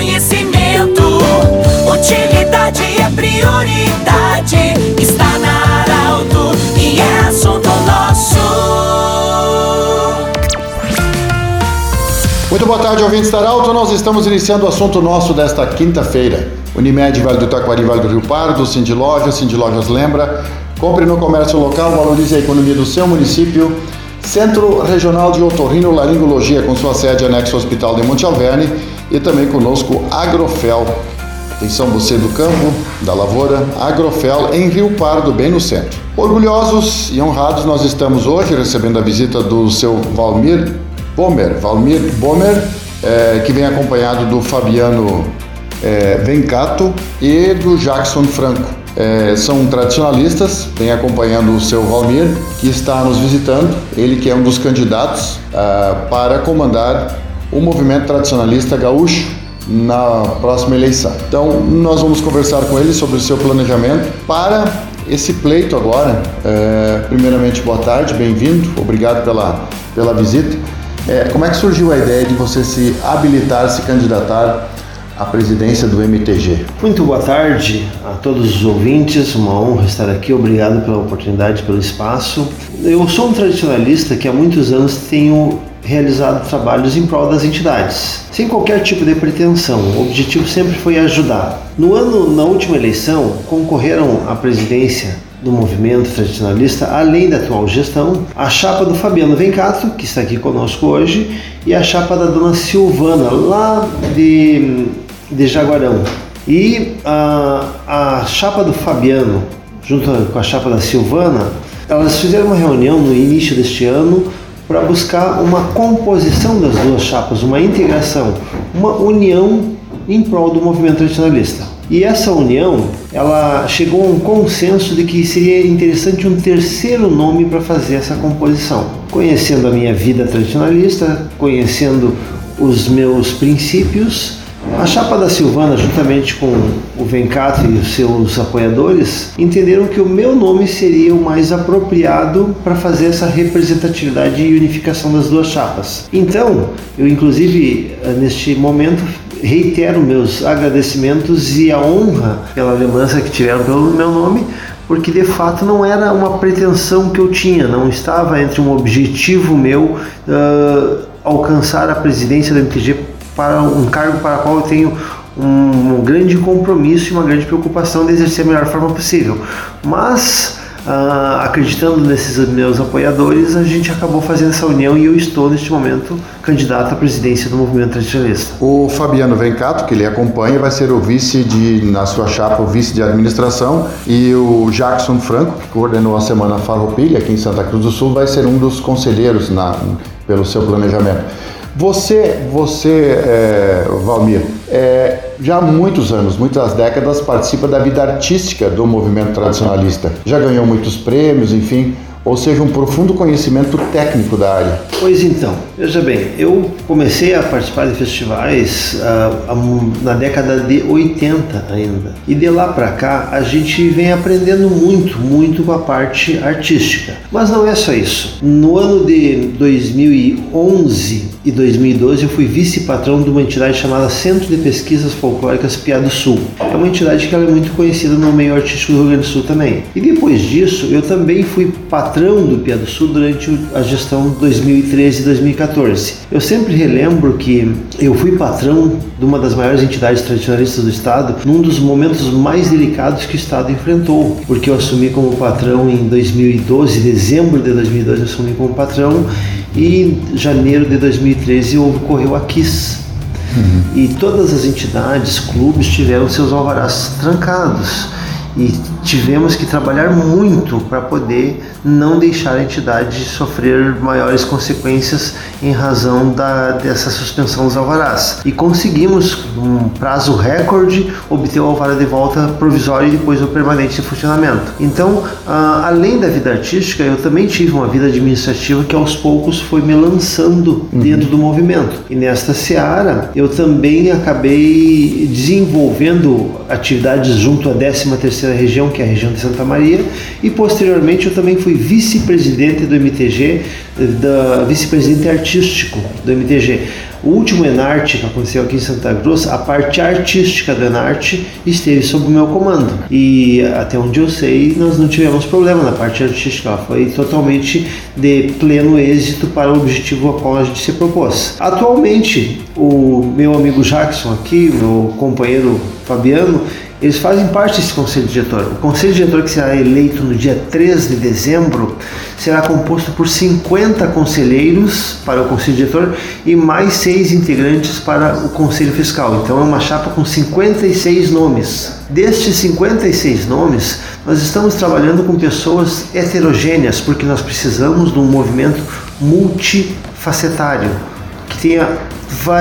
conhecimento. Utilidade é prioridade. Está na Arauto e é assunto nosso. Muito boa tarde, ouvintes da Arauto. Nós estamos iniciando o assunto nosso desta quinta-feira. Unimed, Vale do Taquari, Vale do Rio Pardo, Cindy Lojas, Cindy Lojas lembra. Compre no comércio local, valorize a economia do seu município. Centro Regional de Otorrino Laringologia, com sua sede anexo ao Hospital de Monte Alverne e também conosco Agrofel. Atenção você do campo, da lavoura, Agrofel em Rio Pardo, bem no centro. Orgulhosos e honrados nós estamos hoje recebendo a visita do seu Valmir Bomer, Valmir Bomer, é, que vem acompanhado do Fabiano é, Vencato e do Jackson Franco. É, são tradicionalistas, vem acompanhando o seu Valmir, que está nos visitando, ele que é um dos candidatos uh, para comandar o movimento tradicionalista gaúcho na próxima eleição. Então, nós vamos conversar com ele sobre o seu planejamento para esse pleito agora. É, primeiramente, boa tarde, bem-vindo, obrigado pela, pela visita. É, como é que surgiu a ideia de você se habilitar, se candidatar à presidência do MTG? Muito boa tarde a todos os ouvintes, uma honra estar aqui, obrigado pela oportunidade, pelo espaço. Eu sou um tradicionalista que há muitos anos tenho realizado trabalhos em prol das entidades, sem qualquer tipo de pretensão. O objetivo sempre foi ajudar. No ano, na última eleição, concorreram à presidência do movimento tradicionalista, além da atual gestão, a chapa do Fabiano Vencato, que está aqui conosco hoje, e a chapa da dona Silvana, lá de, de Jaguarão. E a, a chapa do Fabiano, junto com a chapa da Silvana, elas fizeram uma reunião no início deste ano para buscar uma composição das duas chapas, uma integração, uma união em prol do movimento tradicionalista. E essa união, ela chegou a um consenso de que seria interessante um terceiro nome para fazer essa composição. Conhecendo a minha vida tradicionalista, conhecendo os meus princípios, a chapa da Silvana, juntamente com o Vencato e os seus apoiadores, entenderam que o meu nome seria o mais apropriado para fazer essa representatividade e unificação das duas chapas. Então, eu inclusive neste momento reitero meus agradecimentos e a honra pela lembrança que tiveram pelo meu nome, porque de fato não era uma pretensão que eu tinha, não estava entre um objetivo meu uh, alcançar a presidência do MTG para um cargo para o qual eu tenho um, grande compromisso e uma grande preocupação de exercer a melhor forma possível. Mas Uh, acreditando nesses meus apoiadores, a gente acabou fazendo essa união e eu estou neste momento candidato à presidência do movimento tradicionalista. O Fabiano Vencato, que ele acompanha, vai ser o vice de, na sua chapa, o vice de administração, e o Jackson Franco, que coordenou a semana Farroupilha aqui em Santa Cruz do Sul, vai ser um dos conselheiros na, pelo seu planejamento. Você, você, é, Valmir, é, já há muitos anos, muitas décadas, participa da vida artística do movimento tradicionalista. Já ganhou muitos prêmios, enfim ou seja, um profundo conhecimento técnico da área. Pois então, veja bem, eu comecei a participar de festivais uh, na década de 80 ainda. E de lá para cá a gente vem aprendendo muito, muito com a parte artística. Mas não é só isso. No ano de 2011 e 2012 eu fui vice-patrão de uma entidade chamada Centro de Pesquisas Folclóricas Piá do Sul. É uma entidade que é muito conhecida no meio artístico do Rio Grande do Sul também. E depois disso eu também fui patrão patrão do Pia do Sul durante a gestão 2013 e 2014. Eu sempre relembro que eu fui patrão de uma das maiores entidades tradicionalistas do Estado num dos momentos mais delicados que o Estado enfrentou, porque eu assumi como patrão em 2012, dezembro de 2012 eu assumi como patrão e em janeiro de 2013 ocorreu a KISS, Uhum. E todas as entidades, clubes tiveram seus alvarás trancados e tivemos que trabalhar muito para poder não deixar a entidade sofrer maiores consequências em razão da, dessa suspensão dos alvarás. E conseguimos, num prazo recorde, obter o alvará de volta provisório e depois o permanente em funcionamento. Então, além da vida artística, eu também tive uma vida administrativa que aos poucos foi me lançando uhum. dentro do movimento. E nesta seara, eu também acabei desenvolvendo atividades junto à 13ª região que é a região de Santa Maria, e posteriormente eu também fui vice-presidente do MTG, da vice-presidente artístico do MTG. O último Enarte que aconteceu aqui em Santa Cruz, a parte artística do Enarte esteve sob o meu comando. E até onde eu sei, nós não tivemos problema na parte artística, foi totalmente de pleno êxito para o objetivo a qual a gente se propôs. Atualmente, o meu amigo Jackson aqui, meu companheiro Fabiano, eles fazem parte desse conselho diretor. O conselho diretor que será eleito no dia 3 de dezembro será composto por 50 conselheiros para o conselho diretor e mais seis integrantes para o conselho fiscal. Então é uma chapa com 56 nomes. Destes 56 nomes, nós estamos trabalhando com pessoas heterogêneas porque nós precisamos de um movimento multifacetário que tenha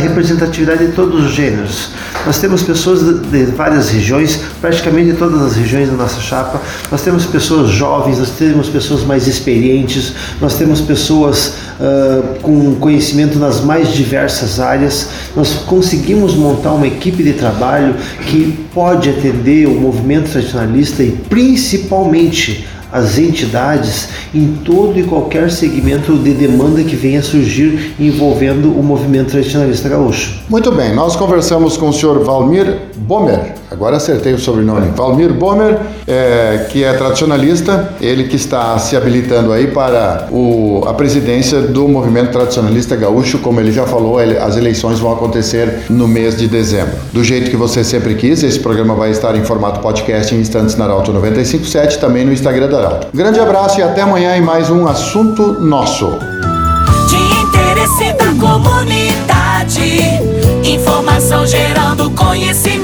representatividade de todos os gêneros. Nós temos pessoas de várias regiões, praticamente de todas as regiões da nossa chapa. Nós temos pessoas jovens, nós temos pessoas mais experientes, nós temos pessoas uh, com conhecimento nas mais diversas áreas. Nós conseguimos montar uma equipe de trabalho que pode atender o movimento tradicionalista e principalmente as entidades em todo e qualquer segmento de demanda que venha surgir envolvendo o movimento tradicionalista gaúcho. Muito bem, nós conversamos com o senhor Valmir Bomer, agora acertei o sobrenome, Valmir Bomer, é, que é tradicionalista, ele que está se habilitando aí para o, a presidência do movimento tradicionalista gaúcho, como ele já falou, ele, as eleições vão acontecer no mês de dezembro. Do jeito que você sempre quis, esse programa vai estar em formato podcast em instantes na Arauto 957, também no Instagram da Arauto. Grande abraço e até amanhã em mais um assunto nosso. De interesse da comunidade, informação gerando conhecimento.